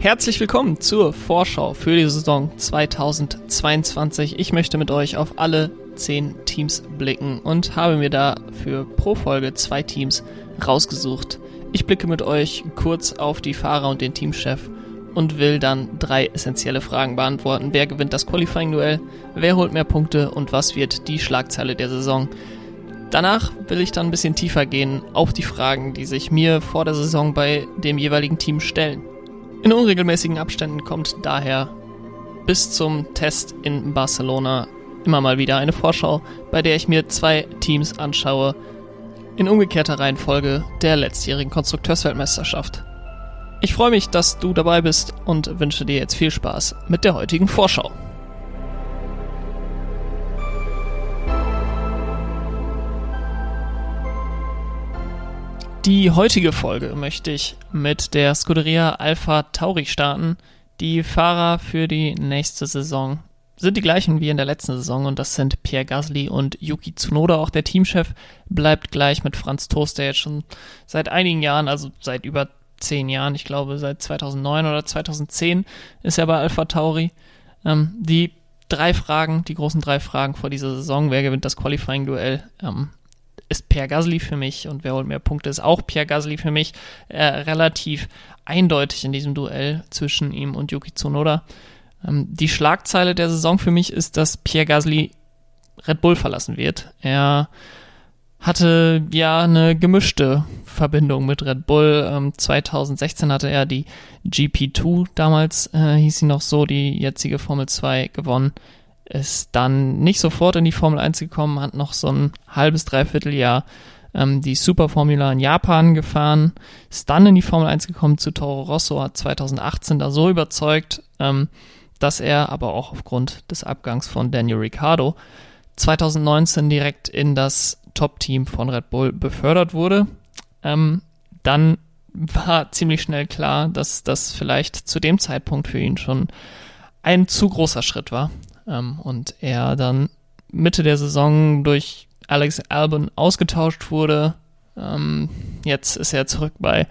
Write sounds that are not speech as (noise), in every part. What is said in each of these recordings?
Herzlich willkommen zur Vorschau für die Saison 2022. Ich möchte mit euch auf alle zehn Teams blicken und habe mir dafür pro Folge zwei Teams rausgesucht. Ich blicke mit euch kurz auf die Fahrer und den Teamchef und will dann drei essentielle Fragen beantworten. Wer gewinnt das Qualifying-Duell? Wer holt mehr Punkte? Und was wird die Schlagzeile der Saison? Danach will ich dann ein bisschen tiefer gehen auf die Fragen, die sich mir vor der Saison bei dem jeweiligen Team stellen. In unregelmäßigen Abständen kommt daher bis zum Test in Barcelona immer mal wieder eine Vorschau, bei der ich mir zwei Teams anschaue, in umgekehrter Reihenfolge der letztjährigen Konstrukteursweltmeisterschaft. Ich freue mich, dass du dabei bist und wünsche dir jetzt viel Spaß mit der heutigen Vorschau. Die heutige Folge möchte ich mit der Scuderia Alpha Tauri starten. Die Fahrer für die nächste Saison sind die gleichen wie in der letzten Saison und das sind Pierre Gasly und Yuki Tsunoda. Auch der Teamchef bleibt gleich mit Franz Toast, der jetzt schon seit einigen Jahren, also seit über zehn Jahren, ich glaube seit 2009 oder 2010 ist er bei Alpha Tauri. Ähm, die drei Fragen, die großen drei Fragen vor dieser Saison, wer gewinnt das Qualifying-Duell, ähm, ist Pierre Gasly für mich und wer holt mehr Punkte, ist auch Pierre Gasly für mich. Äh, relativ eindeutig in diesem Duell zwischen ihm und Yuki Tsunoda. Ähm, die Schlagzeile der Saison für mich ist, dass Pierre Gasly Red Bull verlassen wird. Er hatte ja eine gemischte Verbindung mit Red Bull. Ähm, 2016 hatte er die GP2, damals äh, hieß sie noch so, die jetzige Formel 2 gewonnen ist dann nicht sofort in die Formel 1 gekommen, hat noch so ein halbes, dreiviertel Jahr ähm, die Superformula in Japan gefahren, ist dann in die Formel 1 gekommen zu Toro Rosso, hat 2018 da so überzeugt, ähm, dass er aber auch aufgrund des Abgangs von Daniel Ricciardo 2019 direkt in das Top-Team von Red Bull befördert wurde. Ähm, dann war ziemlich schnell klar, dass das vielleicht zu dem Zeitpunkt für ihn schon ein zu großer Schritt war ähm, und er dann Mitte der Saison durch Alex Albon ausgetauscht wurde. Ähm, jetzt ist er zurück bei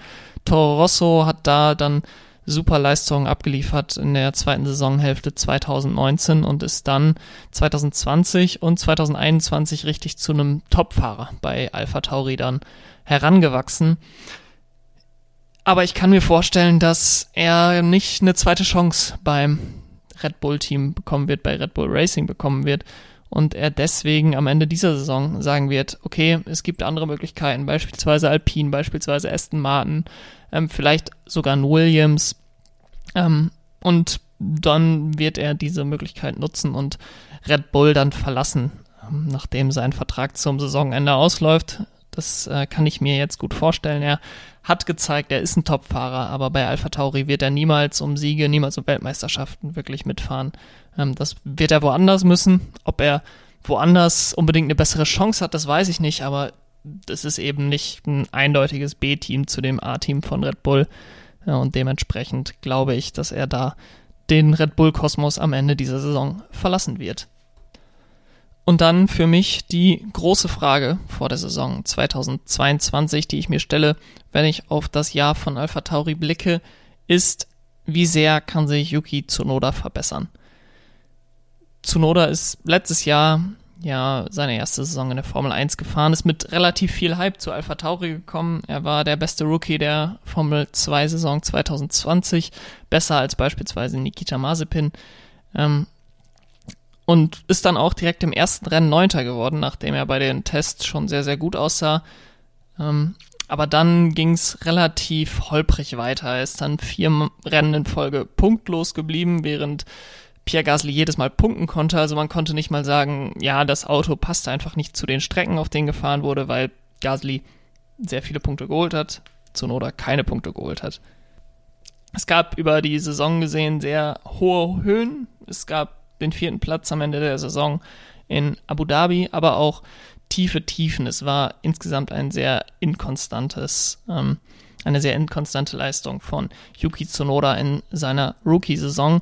Toro Rosso, hat da dann super Leistungen abgeliefert in der zweiten Saisonhälfte 2019 und ist dann 2020 und 2021 richtig zu einem Topfahrer bei Alpha Tauri dann herangewachsen. Aber ich kann mir vorstellen, dass er nicht eine zweite Chance beim Red Bull Team bekommen wird, bei Red Bull Racing bekommen wird und er deswegen am Ende dieser Saison sagen wird, okay, es gibt andere Möglichkeiten, beispielsweise Alpine, beispielsweise Aston Martin, ähm, vielleicht sogar ein Williams ähm, und dann wird er diese Möglichkeit nutzen und Red Bull dann verlassen, ähm, nachdem sein Vertrag zum Saisonende ausläuft. Das äh, kann ich mir jetzt gut vorstellen. Er hat gezeigt, er ist ein Topfahrer, aber bei Alpha Tauri wird er niemals um Siege, niemals um Weltmeisterschaften wirklich mitfahren. Ähm, das wird er woanders müssen. Ob er woanders unbedingt eine bessere Chance hat, das weiß ich nicht, aber das ist eben nicht ein eindeutiges B-Team zu dem A-Team von Red Bull. Ja, und dementsprechend glaube ich, dass er da den Red Bull Kosmos am Ende dieser Saison verlassen wird. Und dann für mich die große Frage vor der Saison 2022, die ich mir stelle, wenn ich auf das Jahr von Alpha Tauri blicke, ist, wie sehr kann sich Yuki Tsunoda verbessern? Tsunoda ist letztes Jahr ja seine erste Saison in der Formel 1 gefahren, ist mit relativ viel Hype zu Alpha Tauri gekommen. Er war der beste Rookie der Formel 2 Saison 2020, besser als beispielsweise Nikita Mazepin. Ähm, und ist dann auch direkt im ersten Rennen Neunter geworden, nachdem er bei den Tests schon sehr, sehr gut aussah. Ähm, aber dann ging es relativ holprig weiter. Er ist dann vier Rennen in Folge punktlos geblieben, während Pierre Gasly jedes Mal punkten konnte. Also man konnte nicht mal sagen, ja, das Auto passte einfach nicht zu den Strecken, auf denen gefahren wurde, weil Gasly sehr viele Punkte geholt hat, Zunoda keine Punkte geholt hat. Es gab über die Saison gesehen sehr hohe Höhen. Es gab den vierten Platz am Ende der Saison in Abu Dhabi, aber auch tiefe Tiefen. Es war insgesamt ein sehr inkonstantes, ähm, eine sehr inkonstante Leistung von Yuki Tsunoda in seiner Rookie-Saison.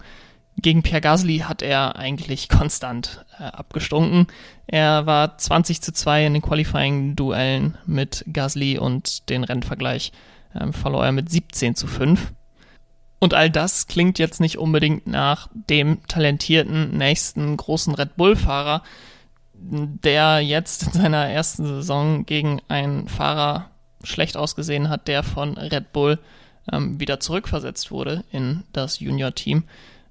Gegen Pierre Gasly hat er eigentlich konstant äh, abgestunken. Er war 20 zu 2 in den Qualifying-Duellen mit Gasly und den Rennvergleich ähm, verlor er mit 17 zu 5. Und all das klingt jetzt nicht unbedingt nach dem talentierten nächsten großen Red Bull-Fahrer, der jetzt in seiner ersten Saison gegen einen Fahrer schlecht ausgesehen hat, der von Red Bull ähm, wieder zurückversetzt wurde in das Junior-Team.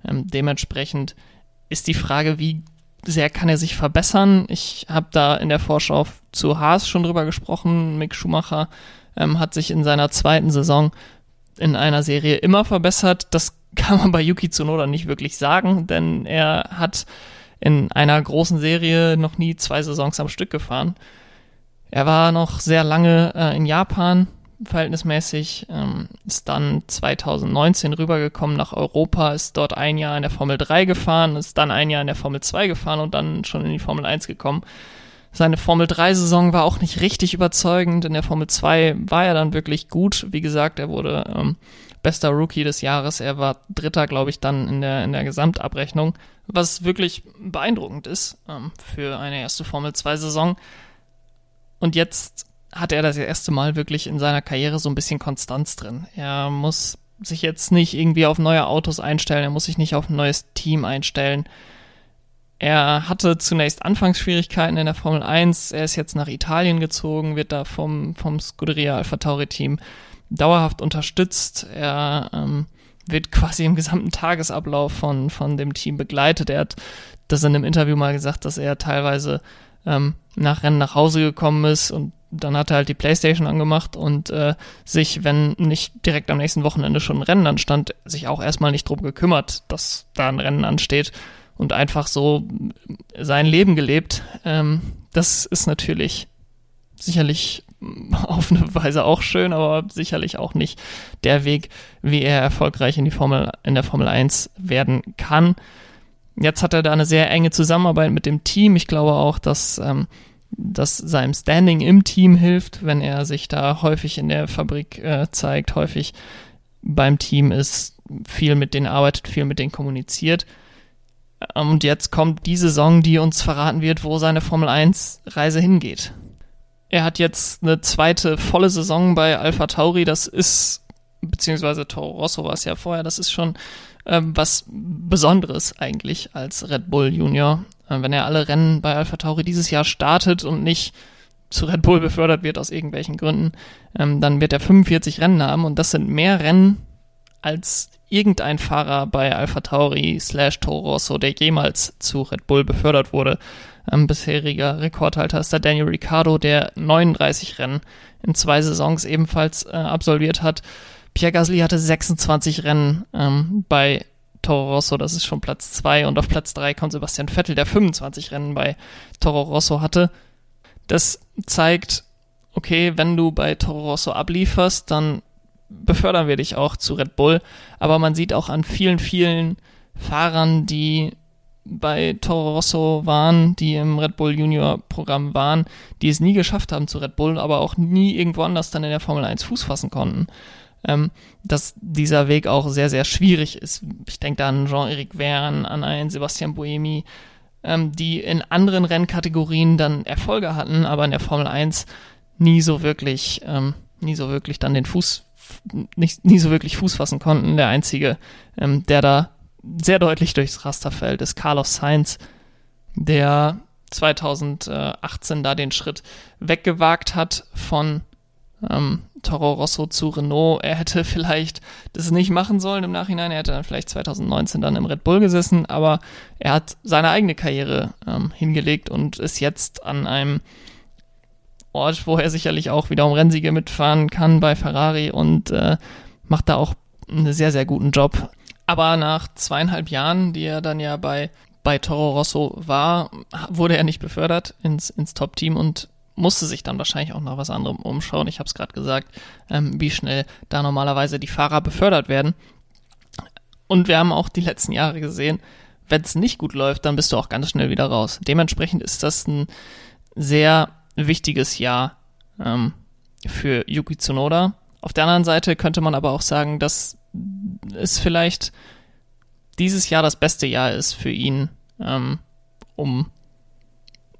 Ähm, dementsprechend ist die Frage, wie sehr kann er sich verbessern. Ich habe da in der Vorschau zu Haas schon drüber gesprochen. Mick Schumacher ähm, hat sich in seiner zweiten Saison in einer Serie immer verbessert. Das (laughs) kann man bei Yuki Tsunoda nicht wirklich sagen, denn er hat in einer großen Serie noch nie zwei Saisons am Stück gefahren. Er war noch sehr lange äh, in Japan, verhältnismäßig, ähm, ist dann 2019 rübergekommen nach Europa, ist dort ein Jahr in der Formel 3 gefahren, ist dann ein Jahr in der Formel 2 gefahren und dann schon in die Formel 1 gekommen. Seine Formel 3-Saison war auch nicht richtig überzeugend. In der Formel 2 war er dann wirklich gut. Wie gesagt, er wurde ähm, bester Rookie des Jahres. Er war Dritter, glaube ich, dann in der, in der Gesamtabrechnung, was wirklich beeindruckend ist ähm, für eine erste Formel 2-Saison. Und jetzt hat er das erste Mal wirklich in seiner Karriere so ein bisschen Konstanz drin. Er muss sich jetzt nicht irgendwie auf neue Autos einstellen, er muss sich nicht auf ein neues Team einstellen. Er hatte zunächst Anfangsschwierigkeiten in der Formel 1, er ist jetzt nach Italien gezogen, wird da vom, vom Scuderia Alpha Tauri Team dauerhaft unterstützt. Er ähm, wird quasi im gesamten Tagesablauf von, von dem Team begleitet. Er hat das in einem Interview mal gesagt, dass er teilweise ähm, nach Rennen nach Hause gekommen ist und dann hat er halt die Playstation angemacht und äh, sich, wenn nicht direkt am nächsten Wochenende schon ein Rennen anstand, sich auch erstmal nicht drum gekümmert, dass da ein Rennen ansteht und einfach so sein Leben gelebt. Ähm, das ist natürlich sicherlich (laughs) auf eine Weise auch schön, aber sicherlich auch nicht der Weg, wie er erfolgreich in die Formel, in der Formel 1 werden kann. Jetzt hat er da eine sehr enge Zusammenarbeit mit dem Team. Ich glaube auch, dass ähm, das seinem Standing im Team hilft, wenn er sich da häufig in der Fabrik äh, zeigt, häufig beim Team ist, viel mit denen arbeitet, viel mit denen kommuniziert. Ähm, und jetzt kommt die Saison, die uns verraten wird, wo seine Formel 1 Reise hingeht. Er hat jetzt eine zweite volle Saison bei Alpha Tauri, das ist, beziehungsweise Toro Rosso war es ja vorher, das ist schon ähm, was Besonderes eigentlich als Red Bull Junior. Äh, wenn er alle Rennen bei Alpha Tauri dieses Jahr startet und nicht zu Red Bull befördert wird aus irgendwelchen Gründen, ähm, dann wird er 45 Rennen haben und das sind mehr Rennen als irgendein Fahrer bei Alpha Tauri slash Toro Rosso, der jemals zu Red Bull befördert wurde. Ähm, bisheriger Rekordhalter ist der Daniel Ricciardo, der 39 Rennen in zwei Saisons ebenfalls äh, absolviert hat. Pierre Gasly hatte 26 Rennen ähm, bei Toro Rosso, das ist schon Platz 2 und auf Platz 3 kommt Sebastian Vettel, der 25 Rennen bei Toro Rosso hatte. Das zeigt, okay, wenn du bei Toro Rosso ablieferst, dann befördern wir dich auch zu Red Bull, aber man sieht auch an vielen, vielen Fahrern, die bei Toro Rosso waren, die im Red Bull Junior Programm waren, die es nie geschafft haben zu Red Bull, aber auch nie irgendwo anders dann in der Formel 1 Fuß fassen konnten ähm, dass dieser Weg auch sehr, sehr schwierig ist. Ich denke da an Jean-Éric Verne, an einen Sebastian Buemi, ähm, die in anderen Rennkategorien dann Erfolge hatten, aber in der Formel 1 nie so wirklich, ähm, nie so wirklich dann den Fuß, nicht, nie so wirklich Fuß fassen konnten. Der einzige, ähm, der da sehr deutlich durchs Raster fällt, ist Carlos Sainz, der 2018 da den Schritt weggewagt hat von ähm, Toro Rosso zu Renault. Er hätte (laughs) vielleicht das nicht machen sollen im Nachhinein. Er hätte dann vielleicht 2019 dann im Red Bull gesessen, aber er hat seine eigene Karriere ähm, hingelegt und ist jetzt an einem Ort, wo er sicherlich auch wieder um Rennsiege mitfahren kann bei Ferrari und äh, macht da auch einen sehr, sehr guten Job. Aber nach zweieinhalb Jahren, die er dann ja bei, bei Toro Rosso war, wurde er nicht befördert ins, ins Top-Team und musste sich dann wahrscheinlich auch nach was anderem umschauen. Ich habe es gerade gesagt, ähm, wie schnell da normalerweise die Fahrer befördert werden. Und wir haben auch die letzten Jahre gesehen, wenn es nicht gut läuft, dann bist du auch ganz schnell wieder raus. Dementsprechend ist das ein sehr wichtiges Jahr ähm, für Yuki Tsunoda. Auf der anderen Seite könnte man aber auch sagen, dass es vielleicht dieses Jahr das beste Jahr ist für ihn, ähm, um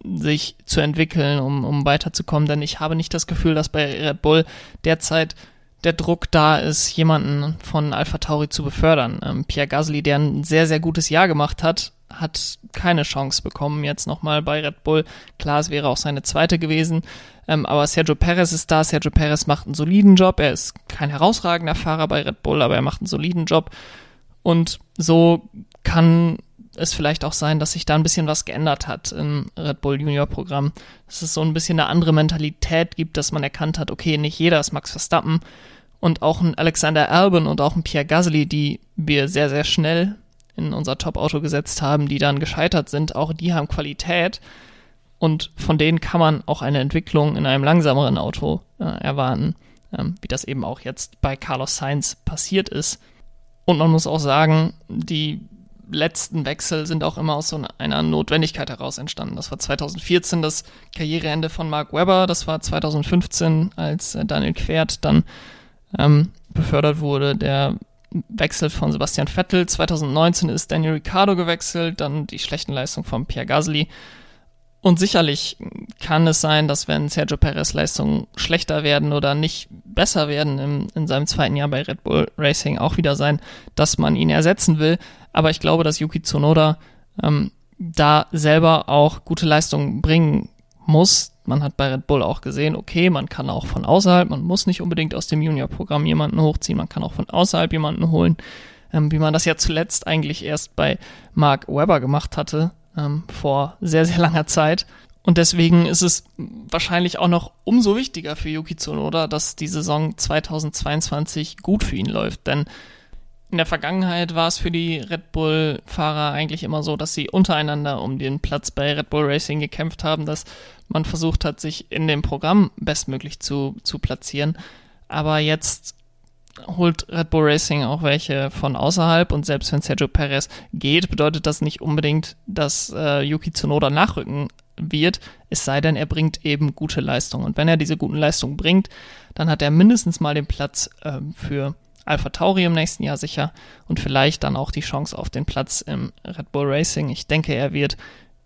sich zu entwickeln, um, um weiterzukommen. Denn ich habe nicht das Gefühl, dass bei Red Bull derzeit der Druck da ist, jemanden von Alpha Tauri zu befördern. Ähm, Pierre Gasly, der ein sehr, sehr gutes Jahr gemacht hat, hat keine Chance bekommen jetzt nochmal bei Red Bull. Klar, es wäre auch seine zweite gewesen. Ähm, aber Sergio Perez ist da. Sergio Perez macht einen soliden Job. Er ist kein herausragender Fahrer bei Red Bull, aber er macht einen soliden Job. Und so kann es vielleicht auch sein, dass sich da ein bisschen was geändert hat im Red Bull Junior Programm. Dass es so ein bisschen eine andere Mentalität gibt, dass man erkannt hat, okay, nicht jeder ist Max Verstappen. Und auch ein Alexander Albon und auch ein Pierre Gasly, die wir sehr, sehr schnell in unser Top-Auto gesetzt haben, die dann gescheitert sind, auch die haben Qualität. Und von denen kann man auch eine Entwicklung in einem langsameren Auto äh, erwarten, ähm, wie das eben auch jetzt bei Carlos Sainz passiert ist. Und man muss auch sagen, die letzten Wechsel sind auch immer aus so einer Notwendigkeit heraus entstanden. Das war 2014 das Karriereende von Mark Webber, das war 2015, als äh, Daniel Quert dann ähm, befördert wurde, der Wechsel von Sebastian Vettel. 2019 ist Daniel Ricciardo gewechselt, dann die schlechten Leistungen von Pierre Gasly. Und sicherlich kann es sein, dass wenn Sergio Perez Leistungen schlechter werden oder nicht besser werden im, in seinem zweiten Jahr bei Red Bull Racing auch wieder sein, dass man ihn ersetzen will. Aber ich glaube, dass Yuki Tsunoda ähm, da selber auch gute Leistungen bringen muss. Man hat bei Red Bull auch gesehen, okay, man kann auch von außerhalb, man muss nicht unbedingt aus dem Junior-Programm jemanden hochziehen, man kann auch von außerhalb jemanden holen, ähm, wie man das ja zuletzt eigentlich erst bei Mark Webber gemacht hatte, ähm, vor sehr, sehr langer Zeit. Und deswegen ist es wahrscheinlich auch noch umso wichtiger für Yuki Tsunoda, dass die Saison 2022 gut für ihn läuft. Denn in der Vergangenheit war es für die Red Bull-Fahrer eigentlich immer so, dass sie untereinander um den Platz bei Red Bull Racing gekämpft haben, dass man versucht hat, sich in dem Programm bestmöglich zu, zu platzieren. Aber jetzt holt Red Bull Racing auch welche von außerhalb und selbst wenn Sergio Perez geht, bedeutet das nicht unbedingt, dass äh, Yuki Tsunoda nachrücken wird, es sei denn, er bringt eben gute Leistungen. Und wenn er diese guten Leistungen bringt, dann hat er mindestens mal den Platz äh, für Alpha Tauri im nächsten Jahr sicher und vielleicht dann auch die Chance auf den Platz im Red Bull Racing. Ich denke, er wird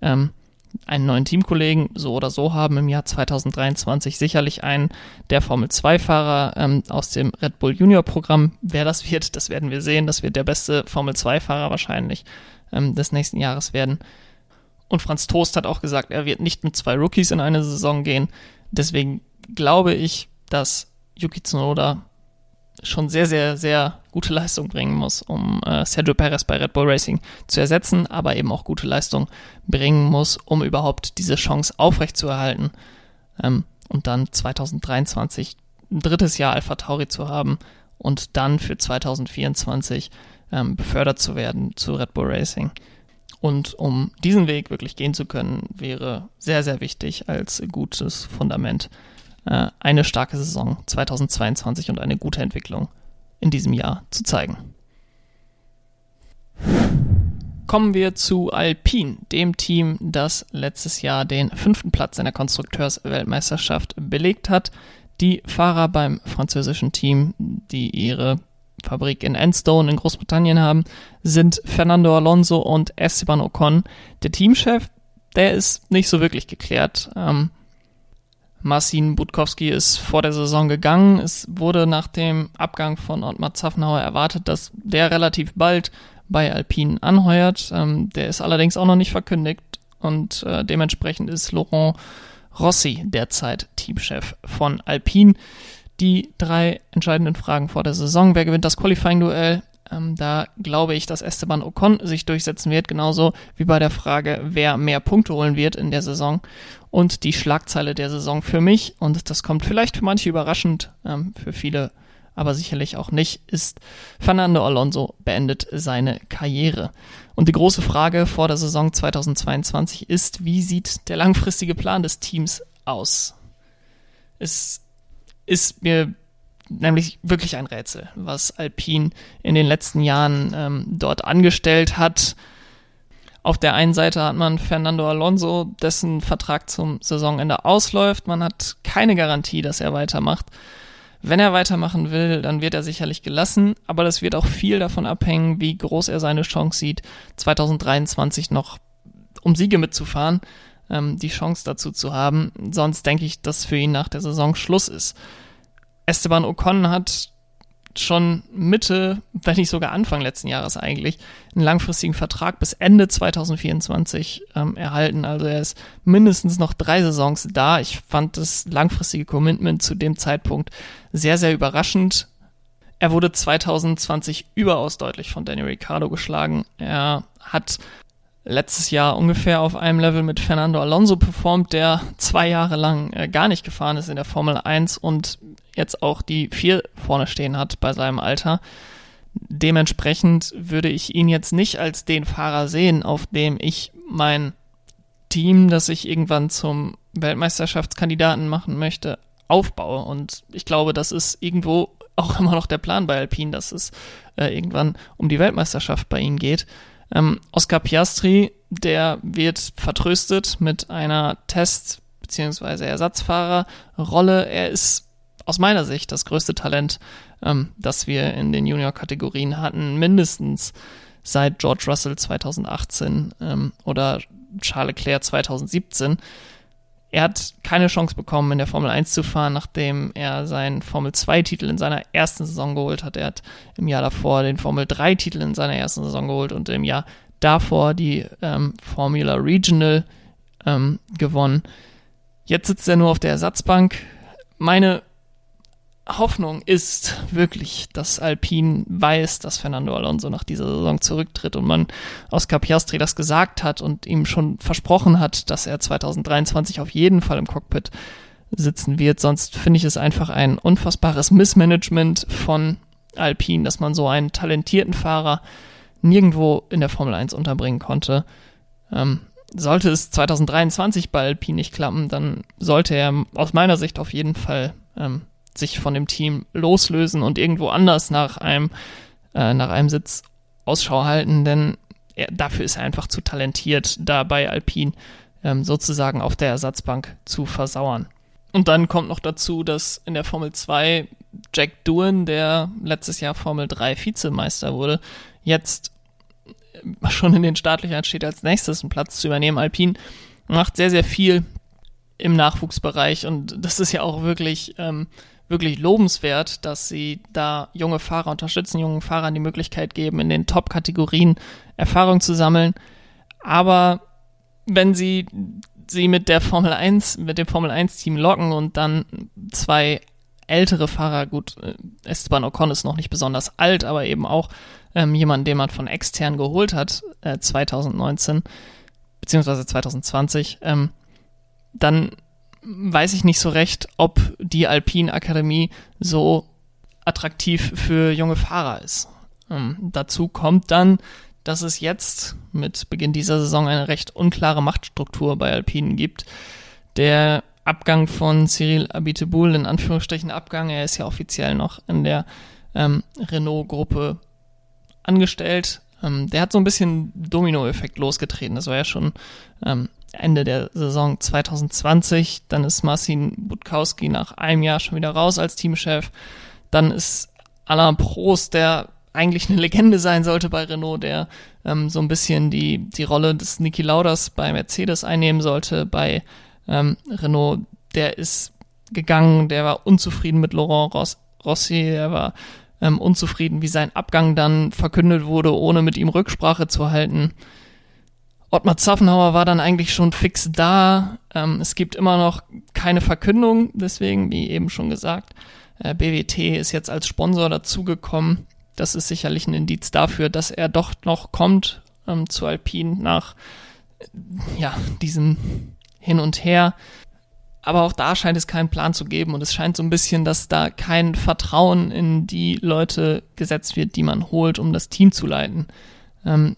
ähm, einen neuen Teamkollegen so oder so haben im Jahr 2023. Sicherlich einen der Formel 2-Fahrer ähm, aus dem Red Bull Junior Programm. Wer das wird, das werden wir sehen. Das wird der beste Formel 2-Fahrer wahrscheinlich ähm, des nächsten Jahres werden. Und Franz Toast hat auch gesagt, er wird nicht mit zwei Rookies in eine Saison gehen. Deswegen glaube ich, dass Yuki Tsunoda schon sehr, sehr, sehr gute Leistung bringen muss, um äh, Sergio Perez bei Red Bull Racing zu ersetzen, aber eben auch gute Leistung bringen muss, um überhaupt diese Chance aufrechtzuerhalten ähm, und dann 2023 ein drittes Jahr Alpha Tauri zu haben und dann für 2024 ähm, befördert zu werden zu Red Bull Racing. Und um diesen Weg wirklich gehen zu können, wäre sehr, sehr wichtig als gutes Fundament eine starke Saison 2022 und eine gute Entwicklung in diesem Jahr zu zeigen. Kommen wir zu Alpine, dem Team, das letztes Jahr den fünften Platz in der Konstrukteursweltmeisterschaft belegt hat. Die Fahrer beim französischen Team, die ihre Fabrik in Enstone in Großbritannien haben, sind Fernando Alonso und Esteban Ocon. Der Teamchef, der ist nicht so wirklich geklärt. Ähm, Marcin Budkowski ist vor der Saison gegangen. Es wurde nach dem Abgang von Ottmar Zaffenauer erwartet, dass der relativ bald bei Alpine anheuert. Ähm, der ist allerdings auch noch nicht verkündigt und äh, dementsprechend ist Laurent Rossi derzeit Teamchef von Alpine. Die drei entscheidenden Fragen vor der Saison. Wer gewinnt das Qualifying-Duell? Ähm, da glaube ich, dass Esteban Ocon sich durchsetzen wird, genauso wie bei der Frage, wer mehr Punkte holen wird in der Saison. Und die Schlagzeile der Saison für mich, und das kommt vielleicht für manche überraschend, ähm, für viele aber sicherlich auch nicht, ist Fernando Alonso beendet seine Karriere. Und die große Frage vor der Saison 2022 ist, wie sieht der langfristige Plan des Teams aus? Es ist mir nämlich wirklich ein Rätsel, was Alpine in den letzten Jahren ähm, dort angestellt hat. Auf der einen Seite hat man Fernando Alonso, dessen Vertrag zum Saisonende ausläuft. Man hat keine Garantie, dass er weitermacht. Wenn er weitermachen will, dann wird er sicherlich gelassen, aber das wird auch viel davon abhängen, wie groß er seine Chance sieht, 2023 noch um Siege mitzufahren, ähm, die Chance dazu zu haben. Sonst denke ich, dass für ihn nach der Saison Schluss ist. Esteban Ocon hat schon Mitte, wenn nicht sogar Anfang letzten Jahres eigentlich, einen langfristigen Vertrag bis Ende 2024 ähm, erhalten. Also er ist mindestens noch drei Saisons da. Ich fand das langfristige Commitment zu dem Zeitpunkt sehr, sehr überraschend. Er wurde 2020 überaus deutlich von Daniel Ricciardo geschlagen. Er hat letztes Jahr ungefähr auf einem Level mit Fernando Alonso performt, der zwei Jahre lang äh, gar nicht gefahren ist in der Formel 1 und jetzt auch die vier vorne stehen hat bei seinem Alter. Dementsprechend würde ich ihn jetzt nicht als den Fahrer sehen, auf dem ich mein Team, das ich irgendwann zum Weltmeisterschaftskandidaten machen möchte, aufbaue. Und ich glaube, das ist irgendwo auch (laughs) immer noch der Plan bei Alpine, dass es äh, irgendwann um die Weltmeisterschaft bei ihnen geht. Ähm, Oscar Piastri, der wird vertröstet mit einer Test- bzw. Ersatzfahrerrolle. Er ist aus meiner Sicht das größte Talent, ähm, das wir in den Junior-Kategorien hatten, mindestens seit George Russell 2018 ähm, oder Charles Leclerc 2017. Er hat keine Chance bekommen, in der Formel 1 zu fahren, nachdem er seinen Formel 2-Titel in seiner ersten Saison geholt hat. Er hat im Jahr davor den Formel 3-Titel in seiner ersten Saison geholt und im Jahr davor die ähm, Formula Regional ähm, gewonnen. Jetzt sitzt er nur auf der Ersatzbank. Meine Hoffnung ist wirklich, dass Alpine weiß, dass Fernando Alonso nach dieser Saison zurücktritt und man Oscar Piastri das gesagt hat und ihm schon versprochen hat, dass er 2023 auf jeden Fall im Cockpit sitzen wird. Sonst finde ich es einfach ein unfassbares Missmanagement von Alpine, dass man so einen talentierten Fahrer nirgendwo in der Formel 1 unterbringen konnte. Ähm, sollte es 2023 bei Alpine nicht klappen, dann sollte er aus meiner Sicht auf jeden Fall ähm, sich von dem Team loslösen und irgendwo anders nach einem, äh, nach einem Sitz Ausschau halten, denn er, dafür ist er einfach zu talentiert, da bei Alpine ähm, sozusagen auf der Ersatzbank zu versauern. Und dann kommt noch dazu, dass in der Formel 2 Jack Doohan, der letztes Jahr Formel 3 Vizemeister wurde, jetzt schon in den Startlöchern steht, als nächstes einen Platz zu übernehmen. Alpine macht sehr, sehr viel im Nachwuchsbereich und das ist ja auch wirklich ähm, wirklich lobenswert, dass sie da junge Fahrer unterstützen, jungen Fahrern die Möglichkeit geben, in den Top-Kategorien Erfahrung zu sammeln. Aber wenn sie sie mit der Formel 1, mit dem Formel 1 Team locken und dann zwei ältere Fahrer, gut, äh, Esteban Ocon ist noch nicht besonders alt, aber eben auch ähm, jemand, den man von extern geholt hat, äh, 2019, beziehungsweise 2020, ähm, dann weiß ich nicht so recht, ob die Alpine Akademie so attraktiv für junge Fahrer ist. Ähm, dazu kommt dann, dass es jetzt mit Beginn dieser Saison eine recht unklare Machtstruktur bei Alpinen gibt. Der Abgang von Cyril Abiteboul, in Anführungsstrichen Abgang, er ist ja offiziell noch in der ähm, Renault-Gruppe angestellt. Ähm, der hat so ein bisschen Domino-Effekt losgetreten. Das war ja schon ähm, Ende der Saison 2020. Dann ist Marcin Budkowski nach einem Jahr schon wieder raus als Teamchef. Dann ist Alain Prost, der eigentlich eine Legende sein sollte bei Renault, der ähm, so ein bisschen die, die Rolle des Niki Lauders bei Mercedes einnehmen sollte bei ähm, Renault. Der ist gegangen, der war unzufrieden mit Laurent Ross, Rossi, der war ähm, unzufrieden, wie sein Abgang dann verkündet wurde, ohne mit ihm Rücksprache zu halten. Ottmar Zaffenhauer war dann eigentlich schon fix da. Ähm, es gibt immer noch keine Verkündung, deswegen, wie eben schon gesagt, äh, BWT ist jetzt als Sponsor dazugekommen. Das ist sicherlich ein Indiz dafür, dass er doch noch kommt ähm, zu Alpine nach äh, ja, diesem Hin und Her. Aber auch da scheint es keinen Plan zu geben und es scheint so ein bisschen, dass da kein Vertrauen in die Leute gesetzt wird, die man holt, um das Team zu leiten. Ähm,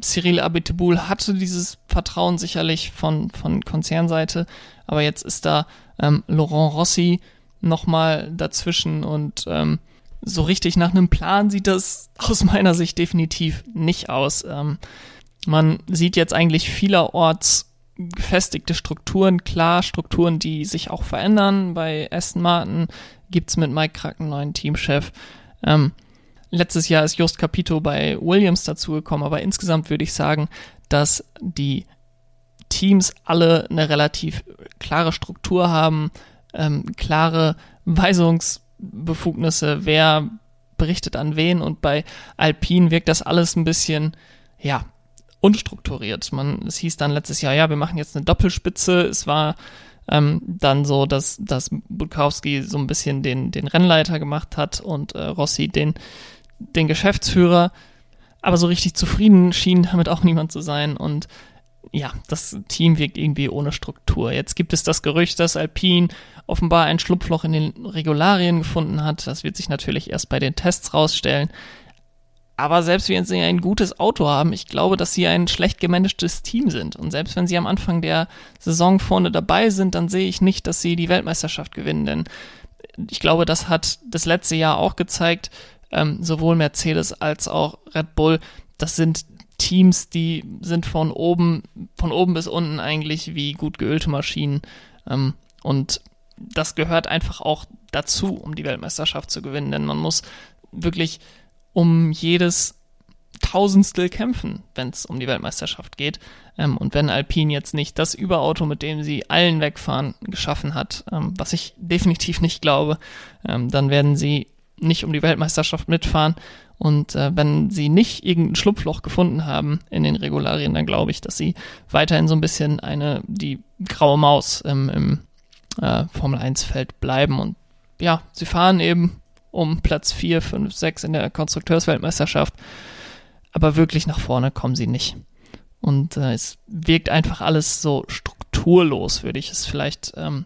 Cyril Abiteboul hatte dieses Vertrauen sicherlich von, von Konzernseite, aber jetzt ist da ähm, Laurent Rossi nochmal dazwischen und ähm, so richtig nach einem Plan sieht das (laughs) aus meiner Sicht definitiv nicht aus. Ähm, man sieht jetzt eigentlich vielerorts gefestigte Strukturen, klar, Strukturen, die sich auch verändern. Bei Aston Martin gibt's mit Mike Kracken einen neuen Teamchef. Ähm, letztes Jahr ist Just Capito bei Williams dazugekommen, aber insgesamt würde ich sagen, dass die Teams alle eine relativ klare Struktur haben, ähm, klare Weisungsbefugnisse, wer berichtet an wen und bei Alpine wirkt das alles ein bisschen, ja, unstrukturiert. Man, es hieß dann letztes Jahr, ja, wir machen jetzt eine Doppelspitze. Es war ähm, dann so, dass, dass Budkowski so ein bisschen den, den Rennleiter gemacht hat und äh, Rossi den, den Geschäftsführer. Aber so richtig zufrieden schien damit auch niemand zu sein und ja, das Team wirkt irgendwie ohne Struktur. Jetzt gibt es das Gerücht, dass Alpine offenbar ein Schlupfloch in den Regularien gefunden hat. Das wird sich natürlich erst bei den Tests rausstellen. Aber selbst wenn sie ein gutes Auto haben, ich glaube, dass sie ein schlecht gemanagtes Team sind. Und selbst wenn sie am Anfang der Saison vorne dabei sind, dann sehe ich nicht, dass sie die Weltmeisterschaft gewinnen. Denn ich glaube, das hat das letzte Jahr auch gezeigt, ähm, sowohl Mercedes als auch Red Bull, das sind Teams, die sind von oben, von oben bis unten eigentlich wie gut geölte Maschinen. Ähm, und das gehört einfach auch dazu, um die Weltmeisterschaft zu gewinnen. Denn man muss wirklich um jedes Tausendstel kämpfen, wenn es um die Weltmeisterschaft geht. Ähm, und wenn Alpine jetzt nicht das Überauto, mit dem sie allen wegfahren, geschaffen hat, ähm, was ich definitiv nicht glaube, ähm, dann werden sie nicht um die Weltmeisterschaft mitfahren. Und äh, wenn sie nicht irgendein Schlupfloch gefunden haben in den Regularien, dann glaube ich, dass sie weiterhin so ein bisschen eine, die graue Maus im, im äh, Formel 1 Feld bleiben. Und ja, sie fahren eben um Platz 4, 5, 6 in der Konstrukteursweltmeisterschaft. Aber wirklich nach vorne kommen sie nicht. Und äh, es wirkt einfach alles so strukturlos, würde ich es vielleicht ähm,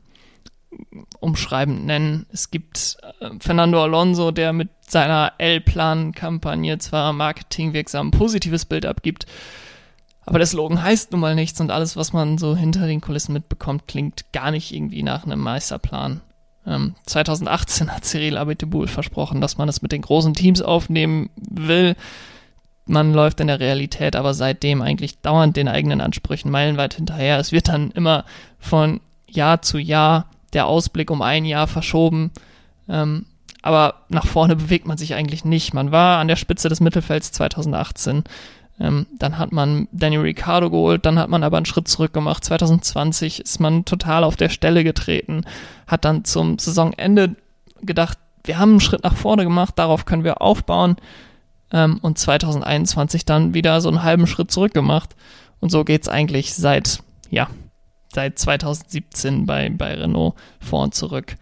umschreibend nennen. Es gibt äh, Fernando Alonso, der mit seiner L-Plan-Kampagne zwar marketingwirksam ein positives Bild abgibt, aber der Slogan heißt nun mal nichts und alles, was man so hinter den Kulissen mitbekommt, klingt gar nicht irgendwie nach einem Meisterplan. Ähm, 2018 hat Cyril Abiteboul versprochen, dass man es mit den großen Teams aufnehmen will. Man läuft in der Realität aber seitdem eigentlich dauernd den eigenen Ansprüchen meilenweit hinterher. Es wird dann immer von Jahr zu Jahr der Ausblick um ein Jahr verschoben. Ähm, aber nach vorne bewegt man sich eigentlich nicht. Man war an der Spitze des Mittelfelds 2018 ähm, dann hat man Daniel Ricciardo geholt, dann hat man aber einen Schritt zurück gemacht. 2020 ist man total auf der Stelle getreten, hat dann zum Saisonende gedacht, wir haben einen Schritt nach vorne gemacht, darauf können wir aufbauen. Ähm, und 2021 dann wieder so einen halben Schritt zurück gemacht. Und so geht's eigentlich seit, ja, seit 2017 bei, bei Renault vor und zurück.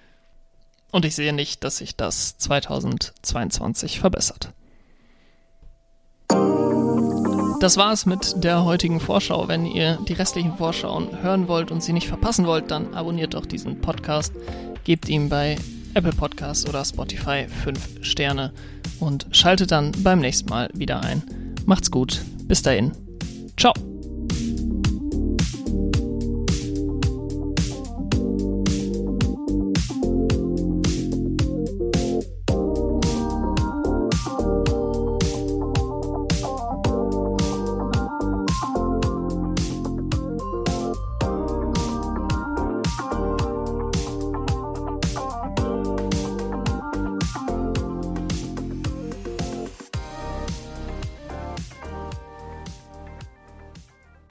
Und ich sehe nicht, dass sich das 2022 verbessert. Das war's mit der heutigen Vorschau. Wenn ihr die restlichen Vorschauen hören wollt und sie nicht verpassen wollt, dann abonniert doch diesen Podcast, gebt ihm bei Apple Podcasts oder Spotify 5 Sterne und schaltet dann beim nächsten Mal wieder ein. Macht's gut, bis dahin,